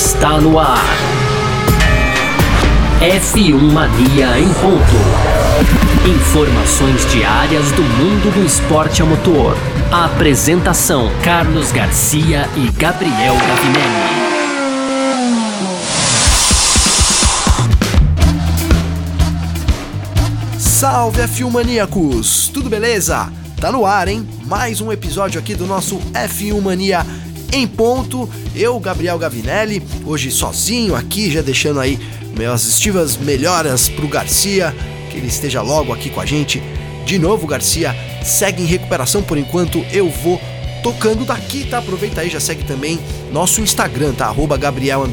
está no ar. F1 Mania em ponto. Informações diárias do mundo do esporte a motor. Apresentação: Carlos Garcia e Gabriel Gavinelli. Salve F1 Maníacos! Tudo beleza? Tá no ar, hein? Mais um episódio aqui do nosso F1 Mania em ponto. Eu, Gabriel Gavinelli, hoje sozinho aqui, já deixando aí minhas estivas melhoras pro Garcia, que ele esteja logo aqui com a gente. De novo, Garcia segue em recuperação por enquanto. Eu vou tocando daqui, tá? Aproveita aí, já segue também nosso Instagram, tá? Arroba Gabriel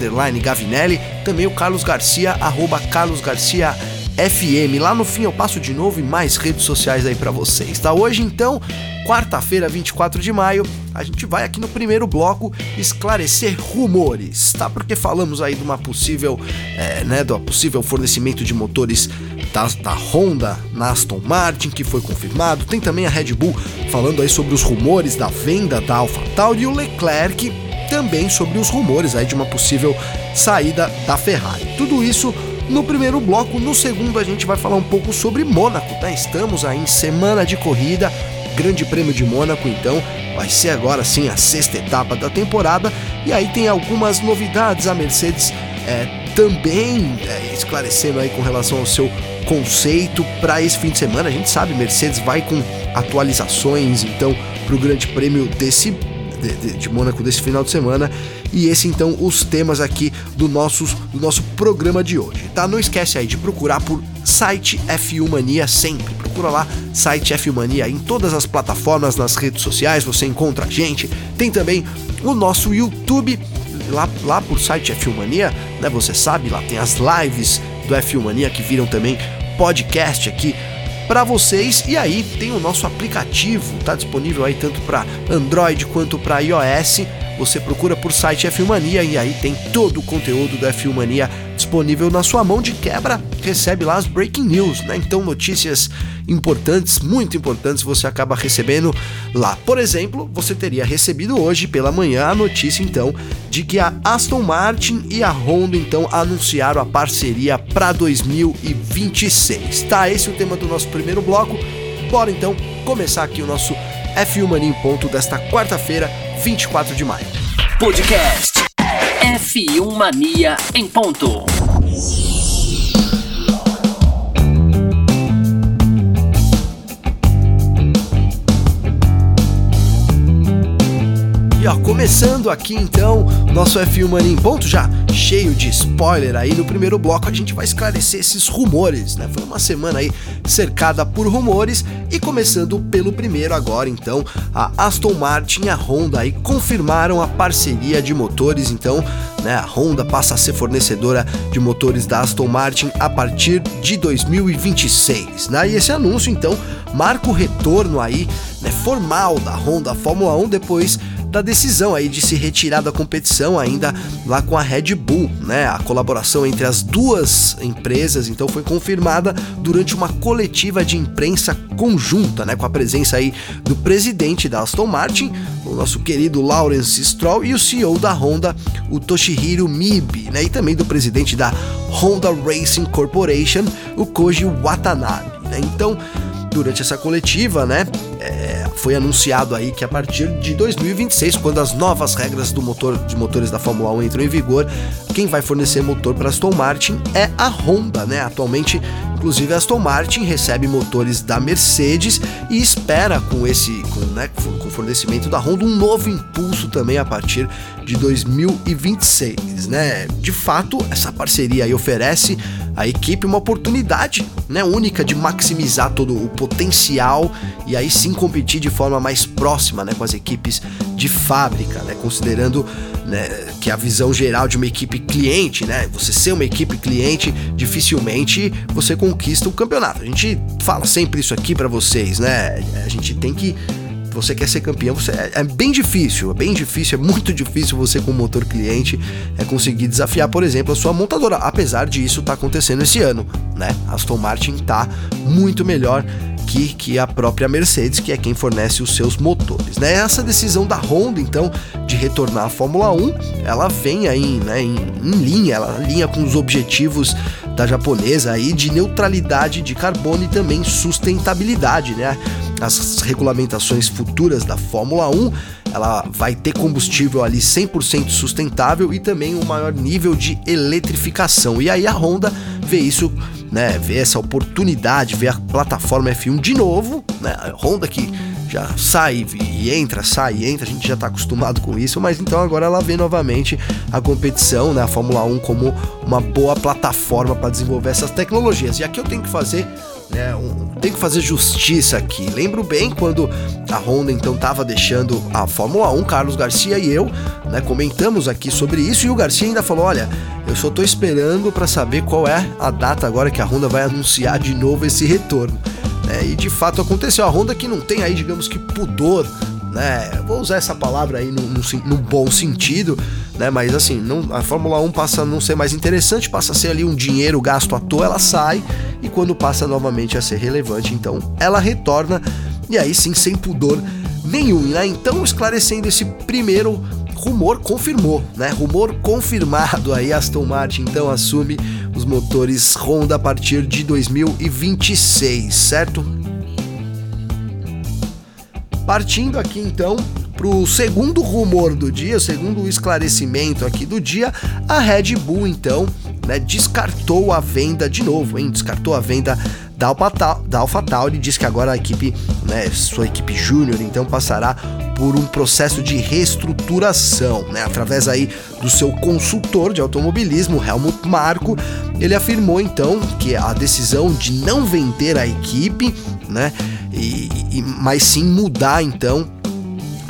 Gavinelli. Também o Carlos Garcia, arroba Carlos Garcia FM. Lá no fim eu passo de novo e mais redes sociais aí para vocês, tá? Hoje então, quarta-feira, 24 de maio, a gente vai aqui no primeiro bloco esclarecer rumores, tá? Porque falamos aí de uma possível, é, né, do possível fornecimento de motores da, da Honda na Aston Martin, que foi confirmado. Tem também a Red Bull falando aí sobre os rumores da venda da AlphaTauri e o Leclerc também sobre os rumores aí de uma possível saída da Ferrari. Tudo isso no primeiro bloco. No segundo, a gente vai falar um pouco sobre Mônaco, tá? Estamos aí em semana de corrida, Grande Prêmio de Mônaco, então vai ser agora sim a sexta etapa da temporada. E aí tem algumas novidades. A Mercedes é, também é, esclarecendo aí com relação ao seu conceito para esse fim de semana. A gente sabe, Mercedes vai com atualizações então para o Grande Prêmio desse de, de, de Mônaco desse final de semana. E esse então os temas aqui do nosso, do nosso programa de hoje, tá? Não esquece aí de procurar por site F1 Mania sempre. Procura lá, site F1 Mania em todas as plataformas, nas redes sociais, você encontra a gente. Tem também o nosso YouTube, lá, lá por site F1 Mania, né? Você sabe, lá tem as lives do F1 Mania que viram também podcast aqui para vocês. E aí tem o nosso aplicativo, tá disponível aí tanto para Android quanto para iOS. Você procura por site F1 Mania e aí tem todo o conteúdo do F1 Mania disponível na sua mão de quebra. Recebe lá as breaking news, né? Então notícias importantes, muito importantes, você acaba recebendo lá. Por exemplo, você teria recebido hoje pela manhã a notícia então de que a Aston Martin e a Honda então anunciaram a parceria para 2026. Tá, esse é o tema do nosso primeiro bloco. Bora então começar aqui o nosso F1 Mania em ponto desta quarta-feira, 24 de maio. Podcast F1 Mania em ponto. ó, começando aqui então, nosso F1 Mania em ponto já cheio de spoiler aí no primeiro bloco, a gente vai esclarecer esses rumores, né? Foi uma semana aí cercada por rumores e começando pelo primeiro agora, então, a Aston Martin e a Honda aí confirmaram a parceria de motores, então, né, a Honda passa a ser fornecedora de motores da Aston Martin a partir de 2026, né? E esse anúncio então marca o retorno aí, né, formal da Honda Fórmula 1 depois da decisão aí de se retirar da competição ainda lá com a Red Bull, né? A colaboração entre as duas empresas então foi confirmada durante uma coletiva de imprensa conjunta, né, com a presença aí do presidente da Aston Martin, o nosso querido Lawrence Stroll e o CEO da Honda, o Toshihiro Mibe, né, e também do presidente da Honda Racing Corporation, o Koji Watanabe, né? Então, durante essa coletiva, né, é, foi anunciado aí que a partir de 2026, quando as novas regras do motor de motores da Fórmula 1 entram em vigor, quem vai fornecer motor para Aston Martin é a Honda, né? Atualmente, inclusive a Aston Martin recebe motores da Mercedes e espera com esse, com, né, com o fornecimento da Honda um novo impulso também a partir de 2026, né? De fato, essa parceria aí oferece à equipe uma oportunidade, né, única de maximizar todo o potencial e aí sim competir de forma mais próxima, né, com as equipes de fábrica, né, considerando né, que a visão geral de uma equipe cliente, né, você ser uma equipe cliente, dificilmente você conquista o campeonato. A gente fala sempre isso aqui para vocês, né? A gente tem que você quer ser campeão, você, é, é, bem difícil, é bem difícil, é muito difícil você com motor cliente é conseguir desafiar, por exemplo, a sua montadora, apesar disso tá acontecendo esse ano, né? Aston Martin tá muito melhor que, que a própria Mercedes, que é quem fornece os seus motores. Né? Essa decisão da Honda, então, de retornar à Fórmula 1, ela vem aí né, em, em linha, ela alinha com os objetivos da japonesa aí de neutralidade de carbono e também sustentabilidade, né? As regulamentações futuras da Fórmula 1, ela vai ter combustível ali 100% sustentável e também um maior nível de eletrificação. E aí a Honda vê isso né, ver essa oportunidade, ver a plataforma F1 de novo, né, a Honda que já sai e entra, sai e entra, a gente já está acostumado com isso, mas então agora ela vê novamente a competição, né, a Fórmula 1 como uma boa plataforma para desenvolver essas tecnologias. E aqui eu tenho que fazer né, um, que fazer justiça aqui. Lembro bem quando a Honda então estava deixando a Fórmula 1, Carlos Garcia e eu, né, comentamos aqui sobre isso e o Garcia ainda falou: "Olha, eu só estou esperando para saber qual é a data agora que a Honda vai anunciar de novo esse retorno". É, e de fato aconteceu. A Honda que não tem aí, digamos que pudor, né? Vou usar essa palavra aí no, no, no bom sentido, né? Mas assim, não, a Fórmula 1 passa a não ser mais interessante, passa a ser ali um dinheiro gasto à toa, ela sai e quando passa novamente a ser relevante, então ela retorna e aí sim sem pudor nenhum, né? Então esclarecendo esse primeiro rumor confirmou, né? Rumor confirmado aí Aston Martin então assume os motores Honda a partir de 2026, certo? Partindo aqui então para o segundo rumor do dia, segundo esclarecimento aqui do dia, a Red Bull então né, descartou a venda de novo, hein? Descartou a venda da, AlphaTauri, diz que agora a equipe, né, sua equipe júnior, então passará por um processo de reestruturação, né? Através aí do seu consultor de automobilismo, Helmut Marko, ele afirmou então que a decisão de não vender a equipe, né, e, e mas sim mudar então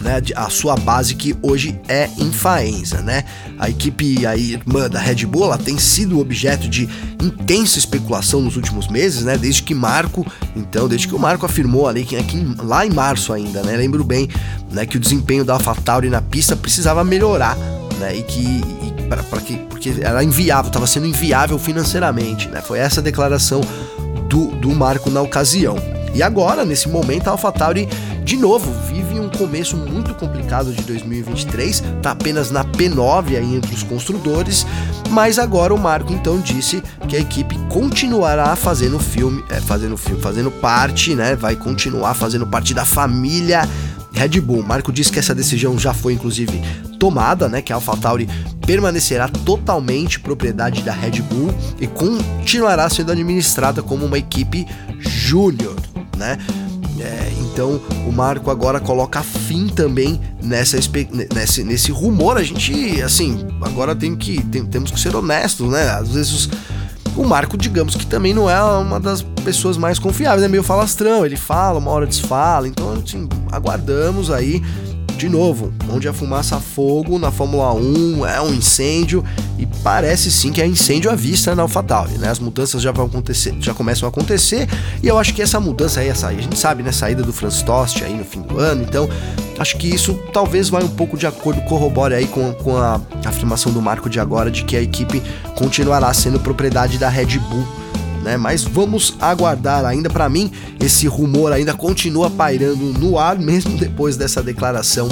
né, a sua base que hoje é em Faenza, né? A equipe aí, irmã da Red Bull ela tem sido objeto de intensa especulação nos últimos meses, né? Desde que Marco, então, desde que o Marco afirmou ali que aqui, lá em março ainda, né? Lembro bem, né, que o desempenho da AlphaTauri na pista precisava melhorar, né? E que para que porque era inviável, estava sendo inviável financeiramente, né? Foi essa a declaração do, do Marco na ocasião. E agora, nesse momento, a AlphaTauri de novo vive um começo muito complicado de 2023, tá apenas na P9 aí entre os construtores, mas agora o Marco então disse que a equipe continuará fazendo filme, é, fazendo filme, fazendo parte, né? Vai continuar fazendo parte da família Red Bull. Marco disse que essa decisão já foi inclusive tomada, né, que a AlphaTauri permanecerá totalmente propriedade da Red Bull e continuará sendo administrada como uma equipe júnior né? É, então o Marco agora coloca fim também nessa nesse, nesse rumor. A gente, assim, agora tem que tem, temos que ser honestos, né? Às vezes os, o Marco, digamos que também não é uma das pessoas mais confiáveis, é meio falastrão. Ele fala, uma hora desfala. Então, assim, aguardamos aí de novo, onde a fumaça a fogo na Fórmula 1 é um incêndio e parece sim que é incêndio à vista na AlphaTauri, né? As mudanças já vão acontecer, já começam a acontecer e eu acho que essa mudança aí, essa, a gente sabe, né, saída do Franz Tost aí no fim do ano, então acho que isso talvez vai um pouco de acordo, corrobore aí com, com a afirmação do Marco de agora de que a equipe continuará sendo propriedade da Red Bull né? Mas vamos aguardar ainda. Para mim, esse rumor ainda continua pairando no ar, mesmo depois dessa declaração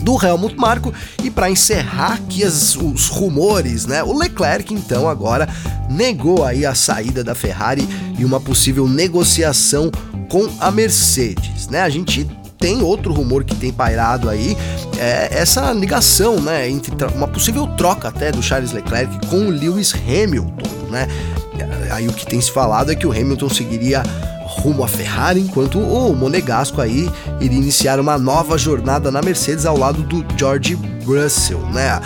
do Helmut Marko. E para encerrar aqui as, os rumores, né? O Leclerc então agora negou aí a saída da Ferrari e uma possível negociação com a Mercedes, né? A gente tem outro rumor que tem pairado aí, é essa ligação, né, entre uma possível troca até do Charles Leclerc com o Lewis Hamilton, né? Aí o que tem se falado é que o Hamilton seguiria rumo à Ferrari, enquanto o Monegasco aí iria iniciar uma nova jornada na Mercedes ao lado do George Russell, né?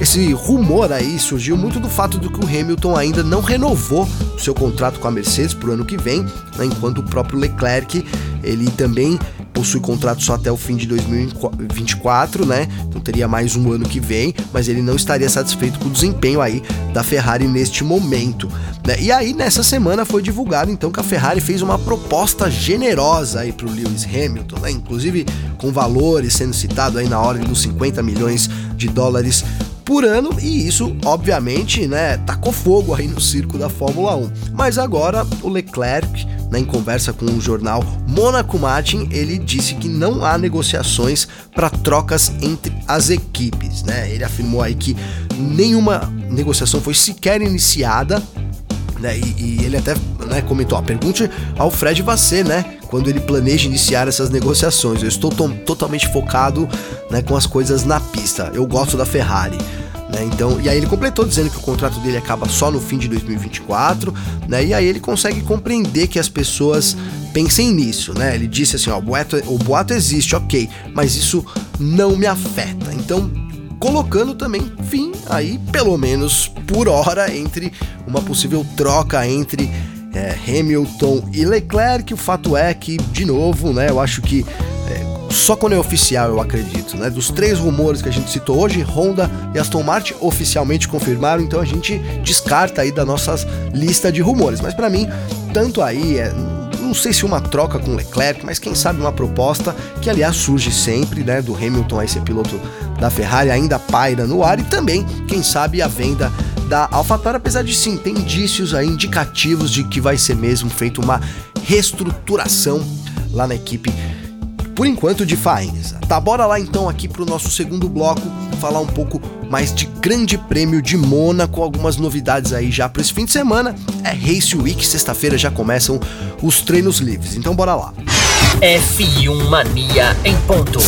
Esse rumor aí surgiu muito do fato de que o Hamilton ainda não renovou seu contrato com a Mercedes para o ano que vem, né? enquanto o próprio Leclerc ele também possui contrato só até o fim de 2024, né? Então teria mais um ano que vem, mas ele não estaria satisfeito com o desempenho aí da Ferrari neste momento. Né? E aí nessa semana foi divulgado então que a Ferrari fez uma proposta generosa aí para o Lewis Hamilton, né? Inclusive com valores sendo citado aí na ordem dos 50 milhões de dólares por ano e isso, obviamente, né, tacou fogo aí no circo da Fórmula 1. Mas agora o Leclerc, né, em conversa com o jornal Monaco Martin, ele disse que não há negociações para trocas entre as equipes, né? Ele afirmou aí que nenhuma negociação foi sequer iniciada né, e, e, ele até né, comentou: a pergunte ao Fred Vasseur, né? Quando ele planeja iniciar essas negociações. Eu estou totalmente focado né, com as coisas na pista. Eu gosto da Ferrari. Né? Então, e aí ele completou dizendo que o contrato dele acaba só no fim de 2024, né? E aí ele consegue compreender que as pessoas pensem nisso, né? Ele disse assim, ó, o boato, o boato existe, ok, mas isso não me afeta. Então, colocando também fim aí, pelo menos por hora, entre uma possível troca entre é, Hamilton e Leclerc. O fato é que, de novo, né? Eu acho que só quando é oficial, eu acredito, né? Dos três rumores que a gente citou hoje, Honda e Aston Martin oficialmente confirmaram, então a gente descarta aí da nossa lista de rumores. Mas para mim, tanto aí é não sei se uma troca com Leclerc, mas quem sabe uma proposta que aliás surge sempre, né, do Hamilton aí ser piloto da Ferrari ainda paira no ar e também, quem sabe a venda da AlphaTauri, apesar de sim, tem indícios aí indicativos de que vai ser mesmo feita uma reestruturação lá na equipe por enquanto de Faenza. Tá, bora lá então aqui pro nosso segundo bloco falar um pouco mais de Grande Prêmio de Mônaco, algumas novidades aí já para esse fim de semana. É Race Week, sexta-feira já começam os treinos livres. Então bora lá. F1 Mania em ponto.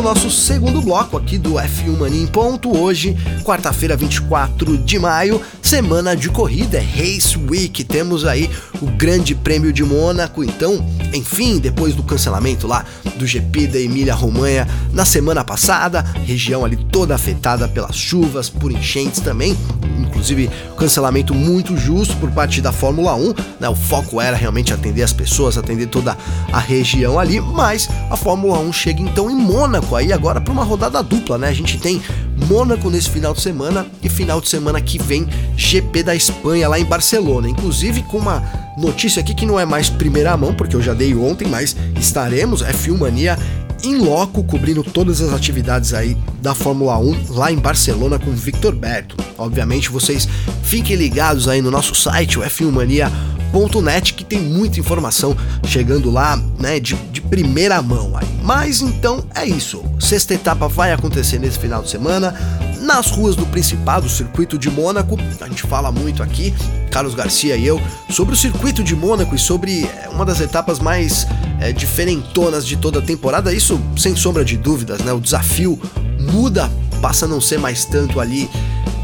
Começando o nosso segundo bloco aqui do F1 Mania em ponto. Hoje, quarta-feira, 24 de maio, semana de corrida, é Race Week. Temos aí o Grande Prêmio de Mônaco. Então, enfim, depois do cancelamento lá do GP da Emília-Romanha na semana passada, região ali toda afetada pelas chuvas, por enchentes também, inclusive cancelamento muito justo por parte da Fórmula 1, né? O foco era realmente atender as pessoas, atender toda a região ali, mas a Fórmula 1 chega então em Mônaco aí agora para uma rodada dupla, né? A gente tem Mônaco nesse final de semana e final de semana que vem GP da Espanha lá em Barcelona, inclusive com uma notícia aqui que não é mais primeira mão, porque eu já dei ontem, mas estaremos F1 Mania em loco cobrindo todas as atividades aí da Fórmula 1 lá em Barcelona com Victor Berto. Obviamente vocês fiquem ligados aí no nosso site, o F1mania.net, que tem muita informação chegando lá, né, de, de primeira mão aí. Mas então é isso. Sexta etapa vai acontecer nesse final de semana nas ruas do Principado, circuito de Mônaco. A gente fala muito aqui, Carlos Garcia e eu, sobre o circuito de Mônaco e sobre eh, uma das etapas mais é, diferentonas de toda a temporada. Isso sem sombra de dúvidas, né? O desafio muda, passa a não ser mais tanto ali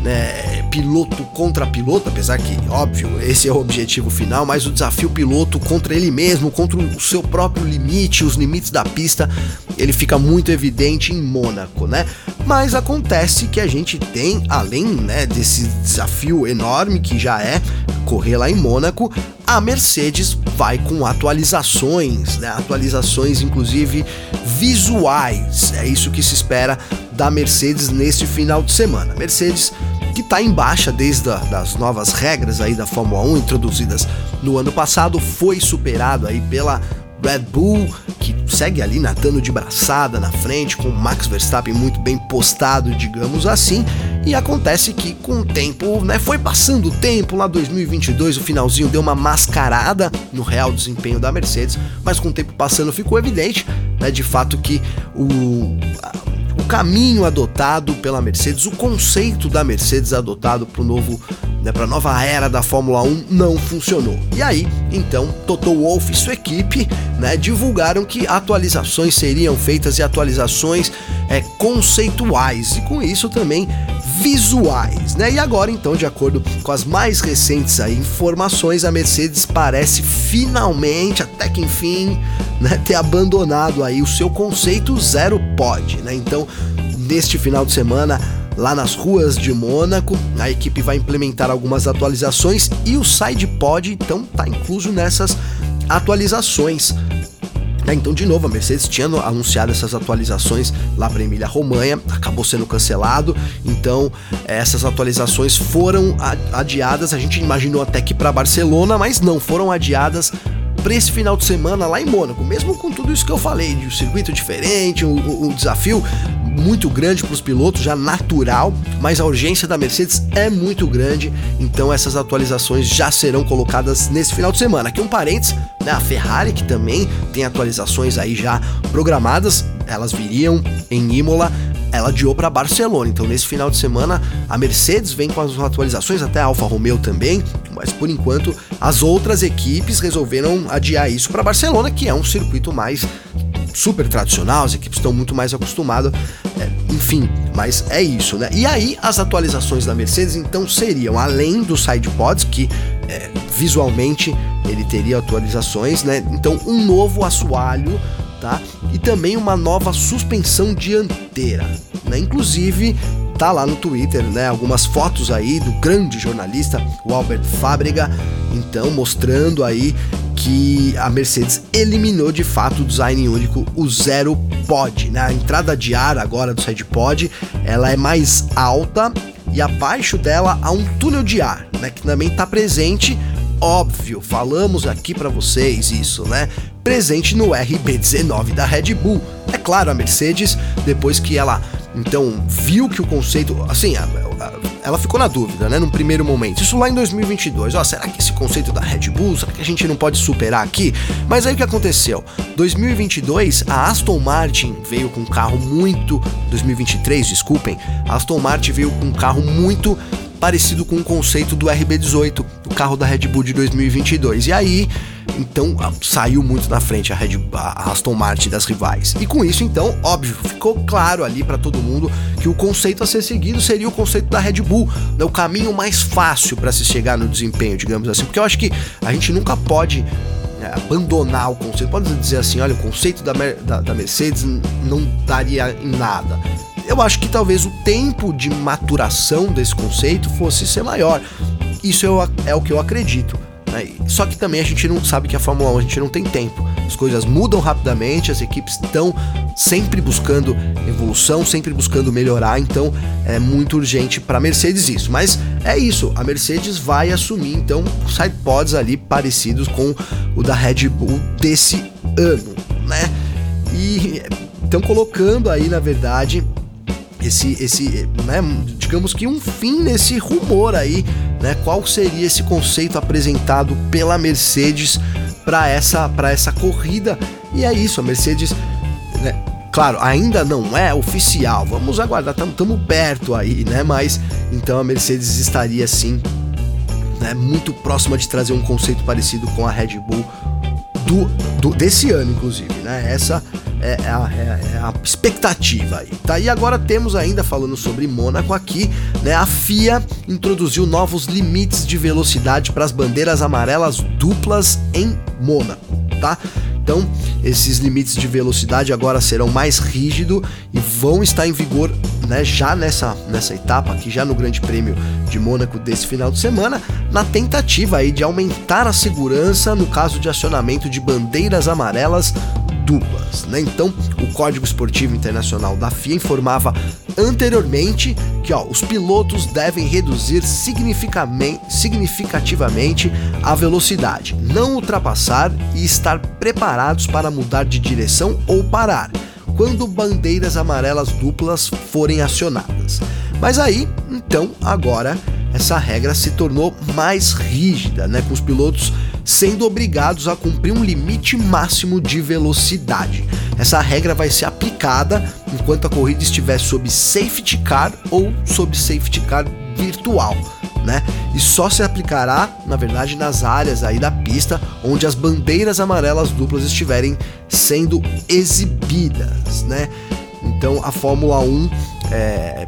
né, piloto contra piloto, apesar que, óbvio, esse é o objetivo final, mas o desafio piloto contra ele mesmo, contra o seu próprio limite, os limites da pista, ele fica muito evidente em Mônaco, né? Mas acontece que a gente tem, além né, desse desafio enorme que já é correr lá em Mônaco, a Mercedes vai com atualizações, né? Atualizações, inclusive visuais. É isso que se espera da Mercedes neste final de semana. Mercedes que está em baixa desde a, das novas regras aí da Fórmula 1 introduzidas no ano passado, foi superado aí pela Red Bull, que segue ali nadando de braçada na frente, com Max Verstappen muito bem postado, digamos assim. E acontece que com o tempo, né, foi passando o tempo, lá 2022 o finalzinho deu uma mascarada no real desempenho da Mercedes, mas com o tempo passando ficou evidente, né, de fato que o o caminho adotado pela Mercedes, o conceito da Mercedes adotado para o novo né, para a nova era da Fórmula 1 não funcionou. E aí, então, Toto Wolff e sua equipe né, divulgaram que atualizações seriam feitas e atualizações é, conceituais e com isso também visuais, né? E agora, então, de acordo com as mais recentes aí, informações, a Mercedes parece finalmente, até que enfim, né, ter abandonado aí o seu conceito zero pod, né? Então, neste final de semana lá nas ruas de Mônaco. A equipe vai implementar algumas atualizações e o SidePod então está incluso nessas atualizações. É, então, de novo, a Mercedes tinha anunciado essas atualizações lá para Emília Romanha, acabou sendo cancelado. Então, essas atualizações foram adiadas. A gente imaginou até que para Barcelona, mas não foram adiadas para esse final de semana lá em Mônaco. Mesmo com tudo isso que eu falei, de um circuito diferente, o, o, desafio muito grande para os pilotos, já natural, mas a urgência da Mercedes é muito grande, então essas atualizações já serão colocadas nesse final de semana. Aqui um parênteses, né, a Ferrari que também tem atualizações aí já programadas, elas viriam em Imola, ela adiou para Barcelona. Então, nesse final de semana, a Mercedes vem com as atualizações, até a Alfa Romeo também, mas por enquanto as outras equipes resolveram adiar isso para Barcelona, que é um circuito mais super tradicional, as equipes estão muito mais acostumadas, é, enfim, mas é isso, né? E aí as atualizações da Mercedes então seriam além dos sidepods que é, visualmente ele teria atualizações, né? Então um novo assoalho, tá? E também uma nova suspensão dianteira, né? Inclusive tá lá no Twitter, né? Algumas fotos aí do grande jornalista, o Albert Fábrega, então mostrando aí que a Mercedes eliminou de fato o design único, o Zero Pod. Né? A entrada de ar agora do side pod, ela é mais alta e abaixo dela há um túnel de ar, né? Que também está presente, óbvio. Falamos aqui para vocês isso, né? Presente no RB19 da Red Bull. É claro, a Mercedes, depois que ela então viu que o conceito, assim, ela ficou na dúvida, né, num primeiro momento. Isso lá em 2022. Ó, será que esse conceito da Red Bull, será que a gente não pode superar aqui? Mas aí o que aconteceu? 2022, a Aston Martin veio com um carro muito 2023, desculpem. A Aston Martin veio com um carro muito parecido com o conceito do RB18, o carro da Red Bull de 2022. E aí, então, saiu muito na frente a, Red, a Aston Martin das rivais. E com isso, então, óbvio, ficou claro ali para todo mundo que o conceito a ser seguido seria o conceito da Red Bull, né, o caminho mais fácil para se chegar no desempenho, digamos assim. Porque eu acho que a gente nunca pode né, abandonar o conceito. Pode dizer assim, olha, o conceito da, da, da Mercedes não daria em nada eu acho que talvez o tempo de maturação desse conceito fosse ser maior. Isso é o que eu acredito. Né? Só que também a gente não sabe que a Fórmula 1 a gente não tem tempo. As coisas mudam rapidamente, as equipes estão sempre buscando evolução, sempre buscando melhorar, então é muito urgente para a Mercedes isso. Mas é isso, a Mercedes vai assumir então sidepods ali parecidos com o da Red Bull desse ano, né? E estão colocando aí, na verdade, esse, esse né, digamos que um fim nesse rumor aí, né? Qual seria esse conceito apresentado pela Mercedes para essa, essa corrida? E é isso, a Mercedes, né, claro, ainda não é oficial, vamos aguardar, estamos perto aí, né? Mas então a Mercedes estaria sim né, muito próxima de trazer um conceito parecido com a Red Bull do, do desse ano, inclusive, né? Essa é, é, a, é, é a expectativa aí, tá? E agora temos ainda falando sobre Mônaco aqui, né? A FIA introduziu novos limites de velocidade para as bandeiras amarelas duplas em Mônaco, tá? Então, esses limites de velocidade agora serão mais rígidos e vão estar em vigor né, já nessa, nessa etapa aqui, já no Grande Prêmio de Mônaco desse final de semana, na tentativa aí de aumentar a segurança no caso de acionamento de bandeiras amarelas duplas. Né? Então, o Código Esportivo Internacional da FIA informava anteriormente que ó, os pilotos devem reduzir significativamente a velocidade, não ultrapassar e estar preparados para mudar de direção ou parar quando bandeiras amarelas duplas forem acionadas. Mas aí, então, agora essa regra se tornou mais rígida, né, com os pilotos sendo obrigados a cumprir um limite máximo de velocidade. Essa regra vai ser aplicada enquanto a corrida estiver sob safety car ou sob safety car virtual. Né? E só se aplicará, na verdade, nas áreas aí da pista onde as bandeiras amarelas duplas estiverem sendo exibidas, né? Então a Fórmula 1 é,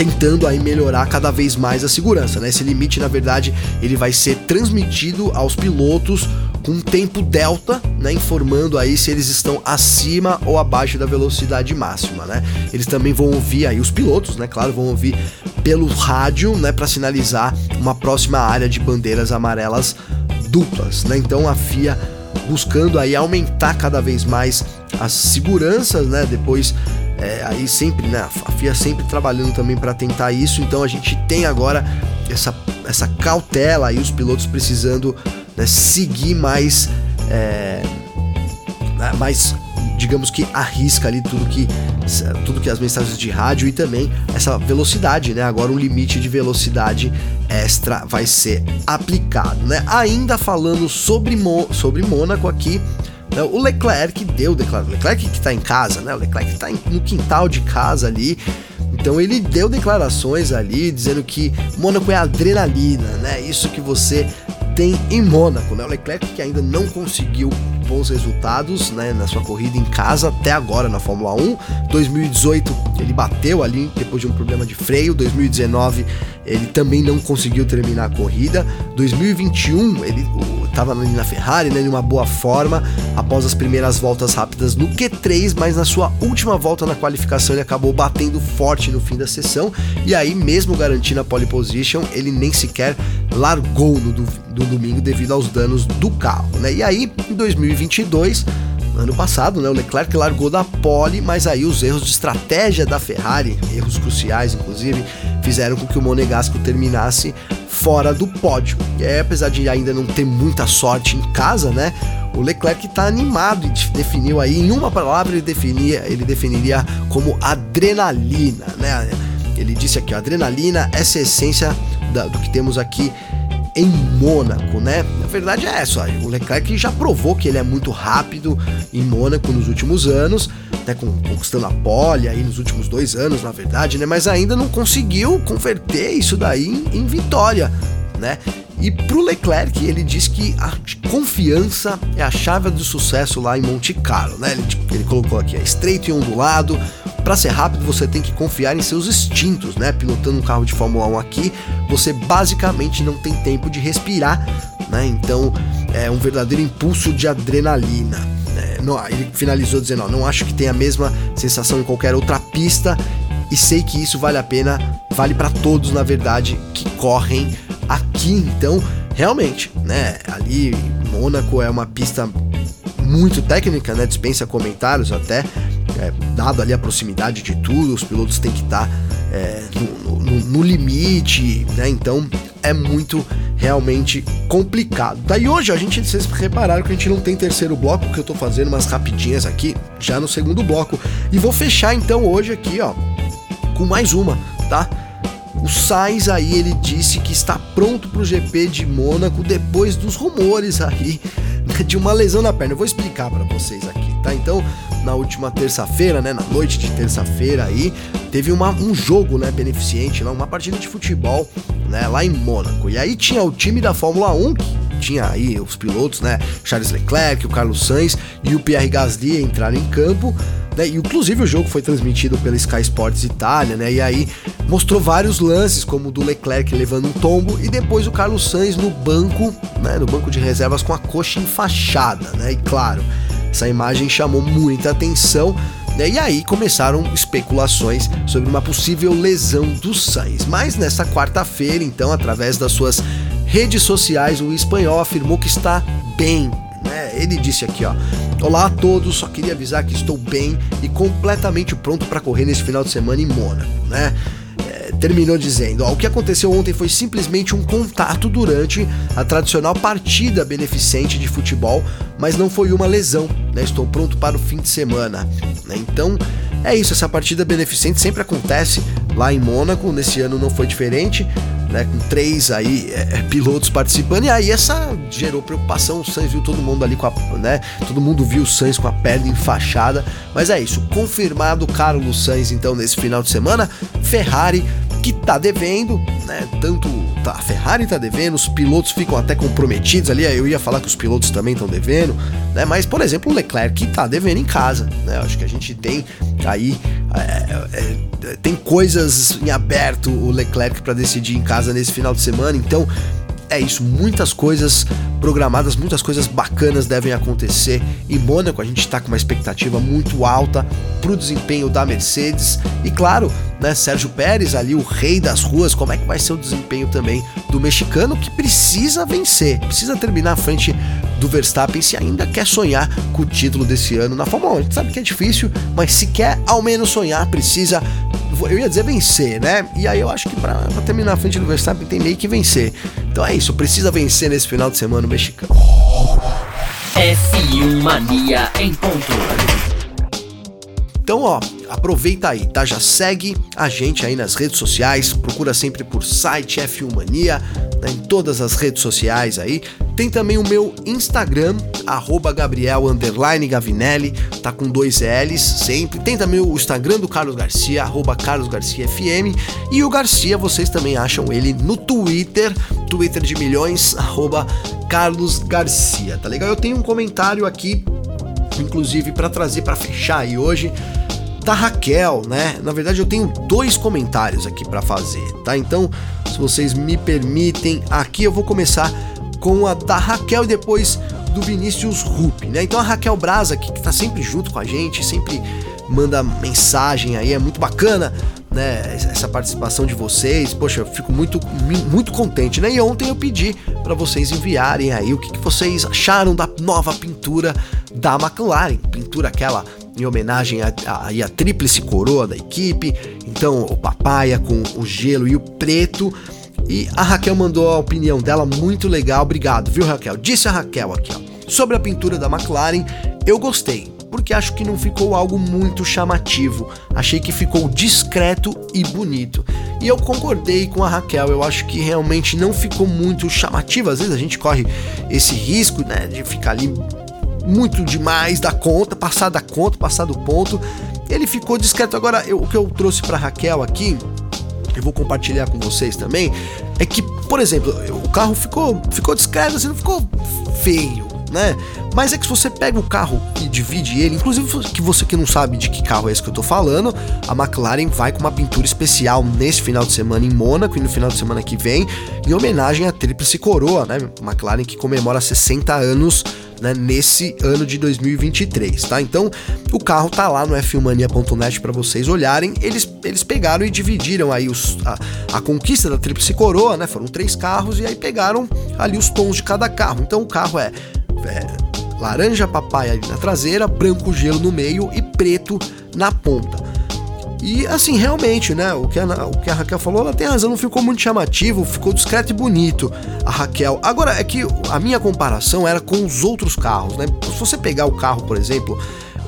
tentando aí melhorar cada vez mais a segurança, né? Esse limite, na verdade, ele vai ser transmitido aos pilotos com um tempo delta, né, informando aí se eles estão acima ou abaixo da velocidade máxima, né? Eles também vão ouvir aí os pilotos, né, claro, vão ouvir pelo rádio, né, para sinalizar uma próxima área de bandeiras amarelas duplas, né? Então a FIA buscando aí aumentar cada vez mais as seguranças, né? Depois é, aí sempre, né? A FIA sempre trabalhando também para tentar isso. Então a gente tem agora essa, essa cautela aí, os pilotos precisando né, seguir mais, é, né, mais digamos que arrisca ali tudo que tudo que as mensagens de rádio e também essa velocidade, né? Agora um limite de velocidade extra vai ser aplicado, né? Ainda falando sobre Mo, sobre Mônaco aqui, né? o Leclerc deu declaração, Leclerc que está em casa, né? O Leclerc está no quintal de casa ali. Então ele deu declarações ali dizendo que Mônaco é adrenalina, né? Isso que você tem em Mônaco, né? O Leclerc que ainda não conseguiu bons resultados né, na sua corrida em casa até agora na Fórmula 1. 2018 ele bateu ali depois de um problema de freio. 2019 ele também não conseguiu terminar a corrida. 2021 ele estava ali na Ferrari, né, em uma boa forma após as primeiras voltas rápidas no Q3, mas na sua última volta na qualificação ele acabou batendo forte no fim da sessão e aí mesmo garantindo a pole position ele nem sequer largou no, do domingo devido aos danos do carro, né? E aí, em 2022, ano passado, né, o Leclerc largou da pole, mas aí os erros de estratégia da Ferrari, erros cruciais inclusive, fizeram com que o Monegasco terminasse fora do pódio. E aí, apesar de ainda não ter muita sorte em casa, né, o Leclerc está animado e definiu aí, em uma palavra ele definia, ele definiria como adrenalina, né? Ele disse aqui, adrenalina, essa é essência da, do que temos aqui em Mônaco, né? Verdade é essa, o Leclerc já provou que ele é muito rápido em Mônaco nos últimos anos, né? Conquistando a pole aí nos últimos dois anos, na verdade, né? Mas ainda não conseguiu converter isso daí em, em vitória, né? E pro Leclerc, ele diz que a confiança é a chave do sucesso lá em Monte Carlo, né? Ele, ele colocou aqui, é estreito e ondulado, para ser rápido, você tem que confiar em seus instintos, né? Pilotando um carro de Fórmula 1 aqui, você basicamente não tem tempo de respirar, né? Então, é um verdadeiro impulso de adrenalina. Né? Não, ele finalizou dizendo: ó, não acho que tenha a mesma sensação em qualquer outra pista e sei que isso vale a pena, vale para todos, na verdade, que correm aqui. Então, realmente, né? Ali, Mônaco é uma pista muito técnica, né? Dispensa comentários até é, dado ali a proximidade de tudo, os pilotos têm que estar tá, é, no, no, limite, né? Então é muito realmente complicado. Daí hoje a gente, vocês repararam que a gente não tem terceiro bloco, que eu tô fazendo umas rapidinhas aqui, já no segundo bloco. E vou fechar então hoje aqui, ó, com mais uma, tá? O Sainz aí ele disse que está pronto para o GP de Mônaco depois dos rumores aí de uma lesão na perna. Eu vou explicar para vocês aqui, tá? Então, na última terça-feira, né, na noite de terça-feira aí, teve uma, um jogo, né, beneficente, uma partida de futebol, né, lá em Mônaco. E aí tinha o time da Fórmula 1 que tinha aí os pilotos, né, Charles Leclerc, o Carlos Sainz e o Pierre Gasly entraram em campo, né, e inclusive o jogo foi transmitido pela Sky Sports Itália, né, e aí mostrou vários lances, como o do Leclerc levando um tombo e depois o Carlos Sainz no banco, né, no banco de reservas com a coxa enfaixada, né, e claro, essa imagem chamou muita atenção. Né? E aí começaram especulações sobre uma possível lesão do Sainz. Mas nessa quarta-feira, então, através das suas redes sociais, o espanhol afirmou que está bem. Né? Ele disse aqui, ó: Olá a todos, só queria avisar que estou bem e completamente pronto para correr nesse final de semana em Mônaco, né? Terminou dizendo: ó, o que aconteceu ontem foi simplesmente um contato durante a tradicional partida beneficente de futebol, mas não foi uma lesão. Né? Estou pronto para o fim de semana. Né? Então é isso, essa partida beneficente sempre acontece lá em Mônaco, nesse ano não foi diferente. Né, com três aí é, é, pilotos participando, e aí essa gerou preocupação. O Sainz viu todo mundo ali com a. Né, todo mundo viu o Sainz com a perna enfaixada. Mas é isso, confirmado Carlos Sainz então nesse final de semana. Ferrari que tá devendo, né? Tanto tá, a Ferrari tá devendo, os pilotos ficam até comprometidos ali. Eu ia falar que os pilotos também estão devendo, né? Mas, por exemplo, o Leclerc tá devendo em casa, né? Acho que a gente tem aí. É, é, tem coisas em aberto o Leclerc para decidir em casa nesse final de semana, então é isso, muitas coisas programadas, muitas coisas bacanas devem acontecer em Mônaco. A gente está com uma expectativa muito alta para o desempenho da Mercedes e, claro, né, Sérgio Pérez ali, o rei das ruas, como é que vai ser o desempenho também do mexicano que precisa vencer, precisa terminar à frente do Verstappen se ainda quer sonhar com o título desse ano na Fórmula 1. A gente sabe que é difícil, mas se quer ao menos sonhar, precisa eu ia dizer vencer, né? E aí eu acho que para terminar à frente do Verstappen tem meio que vencer. Então é isso, precisa vencer nesse final de semana o mexicano. F1 Mania em ponto. Então, ó, aproveita aí, tá? Já segue a gente aí nas redes sociais, procura sempre por site F1 Mania, né, em todas as redes sociais aí. Tem também o meu Instagram, arroba Gabriel Gavinelli, tá com dois L's sempre. Tem também o Instagram do Carlos Garcia, arroba Carlos Garcia FM. E o Garcia, vocês também acham ele no Twitter, Twitter de milhões, arroba Carlos Garcia, tá legal? Eu tenho um comentário aqui, inclusive, para trazer para fechar aí hoje da Raquel, né? Na verdade, eu tenho dois comentários aqui para fazer, tá? Então, se vocês me permitem, aqui eu vou começar com a da Raquel e depois do Vinícius Rupp, né? Então a Raquel Braza, que, que tá sempre junto com a gente, sempre manda mensagem aí, é muito bacana, né? Essa participação de vocês, poxa, eu fico muito, muito contente, né? E ontem eu pedi para vocês enviarem aí o que, que vocês acharam da nova pintura da McLaren, pintura aquela em homenagem à a, a, a, tríplice coroa da equipe. Então, o papaya com o gelo e o preto. E a Raquel mandou a opinião dela muito legal. Obrigado, viu, Raquel? Disse a Raquel aqui, ó. Sobre a pintura da McLaren, eu gostei, porque acho que não ficou algo muito chamativo. Achei que ficou discreto e bonito. E eu concordei com a Raquel, eu acho que realmente não ficou muito chamativo. Às vezes a gente corre esse risco, né, de ficar ali muito demais da conta, passar da conta, passar do ponto. Ele ficou discreto. Agora, eu, o que eu trouxe para Raquel aqui, eu vou compartilhar com vocês também, é que, por exemplo, o carro ficou, ficou discreto, assim, não ficou feio, né? Mas é que se você pega o carro e divide ele, inclusive que você que não sabe de que carro é esse que eu tô falando, a McLaren vai com uma pintura especial nesse final de semana em Mônaco e no final de semana que vem, em homenagem à Tríplice Coroa, né? McLaren que comemora 60 anos né, nesse ano de 2023, tá? Então, o carro tá lá no f1mania.net para vocês olharem. Eles, eles pegaram e dividiram aí os, a, a conquista da Tríplice Coroa, né? Foram três carros e aí pegaram ali os tons de cada carro. Então, o carro é, é laranja papai ali na traseira, branco gelo no meio e preto na ponta. E assim, realmente, né? O que, a, o que a Raquel falou, ela tem razão, não ficou muito chamativo, ficou discreto e bonito a Raquel. Agora, é que a minha comparação era com os outros carros, né? Se você pegar o carro, por exemplo,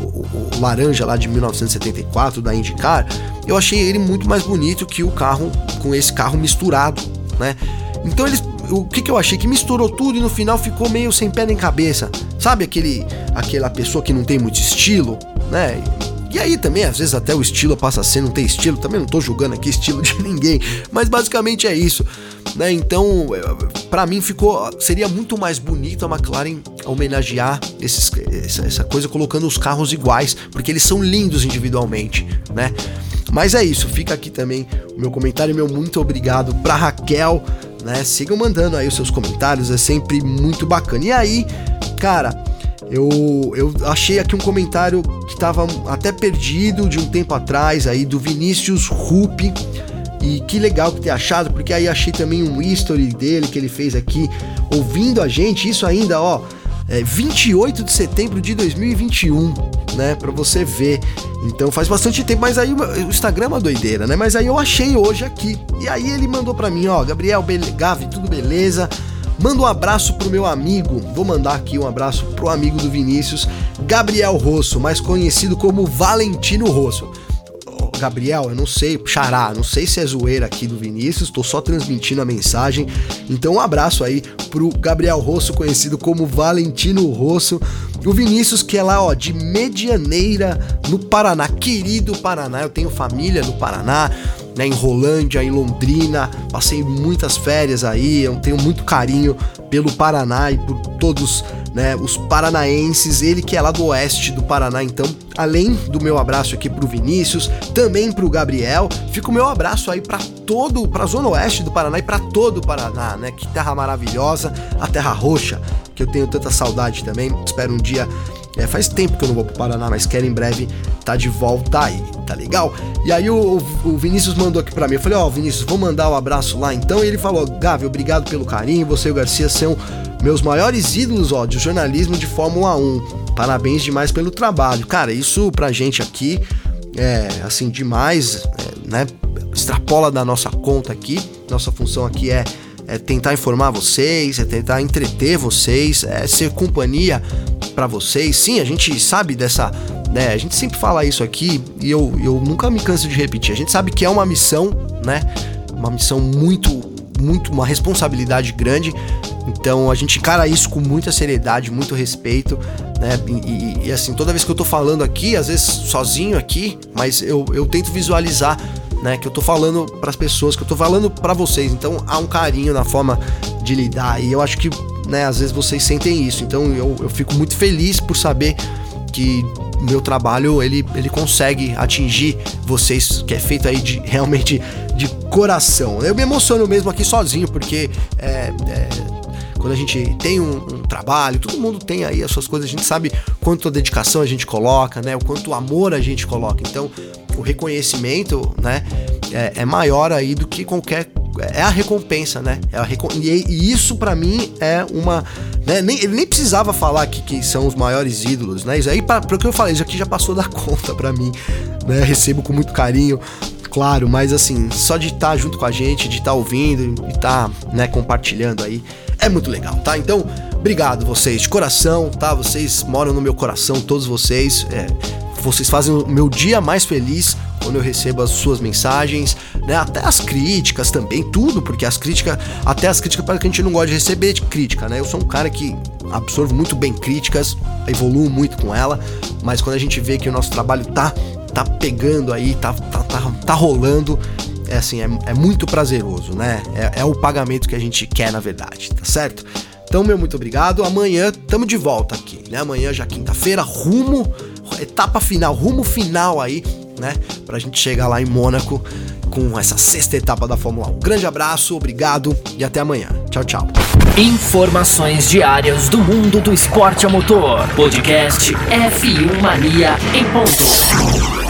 o, o, o laranja lá de 1974 da IndyCar, eu achei ele muito mais bonito que o carro com esse carro misturado, né? Então eles o que, que eu achei? Que misturou tudo e no final ficou meio sem pé nem cabeça. Sabe aquele aquela pessoa que não tem muito estilo, né? E aí também, às vezes, até o estilo passa a ser não ter estilo. Também não tô julgando aqui estilo de ninguém. Mas basicamente é isso. Né? Então, para mim ficou. Seria muito mais bonito a McLaren homenagear esses, essa, coisa colocando os carros iguais, porque eles são lindos individualmente, né? Mas é isso, fica aqui também o meu comentário, meu muito obrigado pra Raquel, né? Sigam mandando aí os seus comentários, é sempre muito bacana. E aí, cara, eu, eu achei aqui um comentário que estava até perdido de um tempo atrás aí do Vinícius Rupp. E que legal que ter achado, porque aí achei também um history dele que ele fez aqui, ouvindo a gente, isso ainda, ó, é 28 de setembro de 2021, né, para você ver. Então faz bastante tempo, mas aí o Instagram é uma doideira, né? Mas aí eu achei hoje aqui. E aí ele mandou para mim, ó, Gabriel, Gavi, tudo beleza? Manda um abraço pro meu amigo, vou mandar aqui um abraço pro amigo do Vinícius, Gabriel Rosso, mais conhecido como Valentino Rosso. Gabriel, eu não sei, xará, não sei se é zoeira aqui do Vinícius, tô só transmitindo a mensagem. Então um abraço aí pro Gabriel Rosso, conhecido como Valentino Rosso. O Vinícius, que é lá, ó, de Medianeira, no Paraná, querido Paraná, eu tenho família no Paraná né, em Rolândia, em Londrina, passei muitas férias aí, eu tenho muito carinho pelo Paraná e por todos né, os paranaenses, ele que é lá do oeste do Paraná, então além do meu abraço aqui pro Vinícius, também pro Gabriel, fica o meu abraço aí para todo, pra zona oeste do Paraná e para todo o Paraná, né? Que terra maravilhosa, a terra roxa, que eu tenho tanta saudade também. Espero um dia é, faz tempo que eu não vou pro Paraná, mas quero em breve tá de volta aí, tá legal? E aí o, o Vinícius mandou aqui pra mim, eu falei, ó, oh, Vinícius, vou mandar o um abraço lá então, e ele falou, Gavi, obrigado pelo carinho, você e o Garcia são meus maiores ídolos, ó, de jornalismo de Fórmula 1. Parabéns demais pelo trabalho. Cara, isso pra gente aqui é, assim, demais, é, né? Extrapola da nossa conta aqui, nossa função aqui é é tentar informar vocês, é tentar entreter vocês, é ser companhia para vocês. Sim, a gente sabe dessa, né? A gente sempre fala isso aqui e eu, eu nunca me canso de repetir. A gente sabe que é uma missão, né? Uma missão muito, muito, uma responsabilidade grande. Então a gente encara isso com muita seriedade, muito respeito, né? E, e, e assim, toda vez que eu tô falando aqui, às vezes sozinho aqui, mas eu, eu tento visualizar né, que eu tô falando para as pessoas, que eu tô falando para vocês. Então há um carinho na forma de lidar e eu acho que né, às vezes vocês sentem isso. Então eu, eu fico muito feliz por saber que meu trabalho ele, ele consegue atingir vocês, que é feito aí de realmente de coração. Eu me emociono mesmo aqui sozinho, porque é, é, quando a gente tem um, um, trabalho, todo mundo tem aí as suas coisas, a gente sabe quanto dedicação a gente coloca, né? O quanto amor a gente coloca. Então, o reconhecimento, né, é, é maior aí do que qualquer é a recompensa, né? É a recom... e, isso para mim é uma. Né? Nem, ele nem precisava falar que, que são os maiores ídolos, né? Isso aí, para o que eu falei, isso aqui já passou da conta para mim, né? Recebo com muito carinho, claro, mas assim, só de estar tá junto com a gente, de estar tá ouvindo e estar tá, né, compartilhando aí, é muito legal, tá? Então, obrigado vocês de coração, tá? Vocês moram no meu coração, todos vocês. É, vocês fazem o meu dia mais feliz quando eu recebo as suas mensagens, né? Até as críticas também, tudo, porque as críticas, até as críticas para que a gente não gosta de receber de crítica, né? Eu sou um cara que absorvo muito bem críticas, evoluo muito com ela, mas quando a gente vê que o nosso trabalho tá tá pegando aí, tá tá, tá, tá rolando, é assim, é, é muito prazeroso, né? É, é o pagamento que a gente quer, na verdade, tá certo? Então, meu muito obrigado. Amanhã tamo de volta aqui, né? Amanhã já quinta-feira, rumo etapa final, rumo final aí, né? Pra gente chegar lá em Mônaco com essa sexta etapa da Fórmula 1. Grande abraço, obrigado e até amanhã. Tchau, tchau. Informações diárias do mundo do esporte a motor. Podcast F1 Mania em ponto.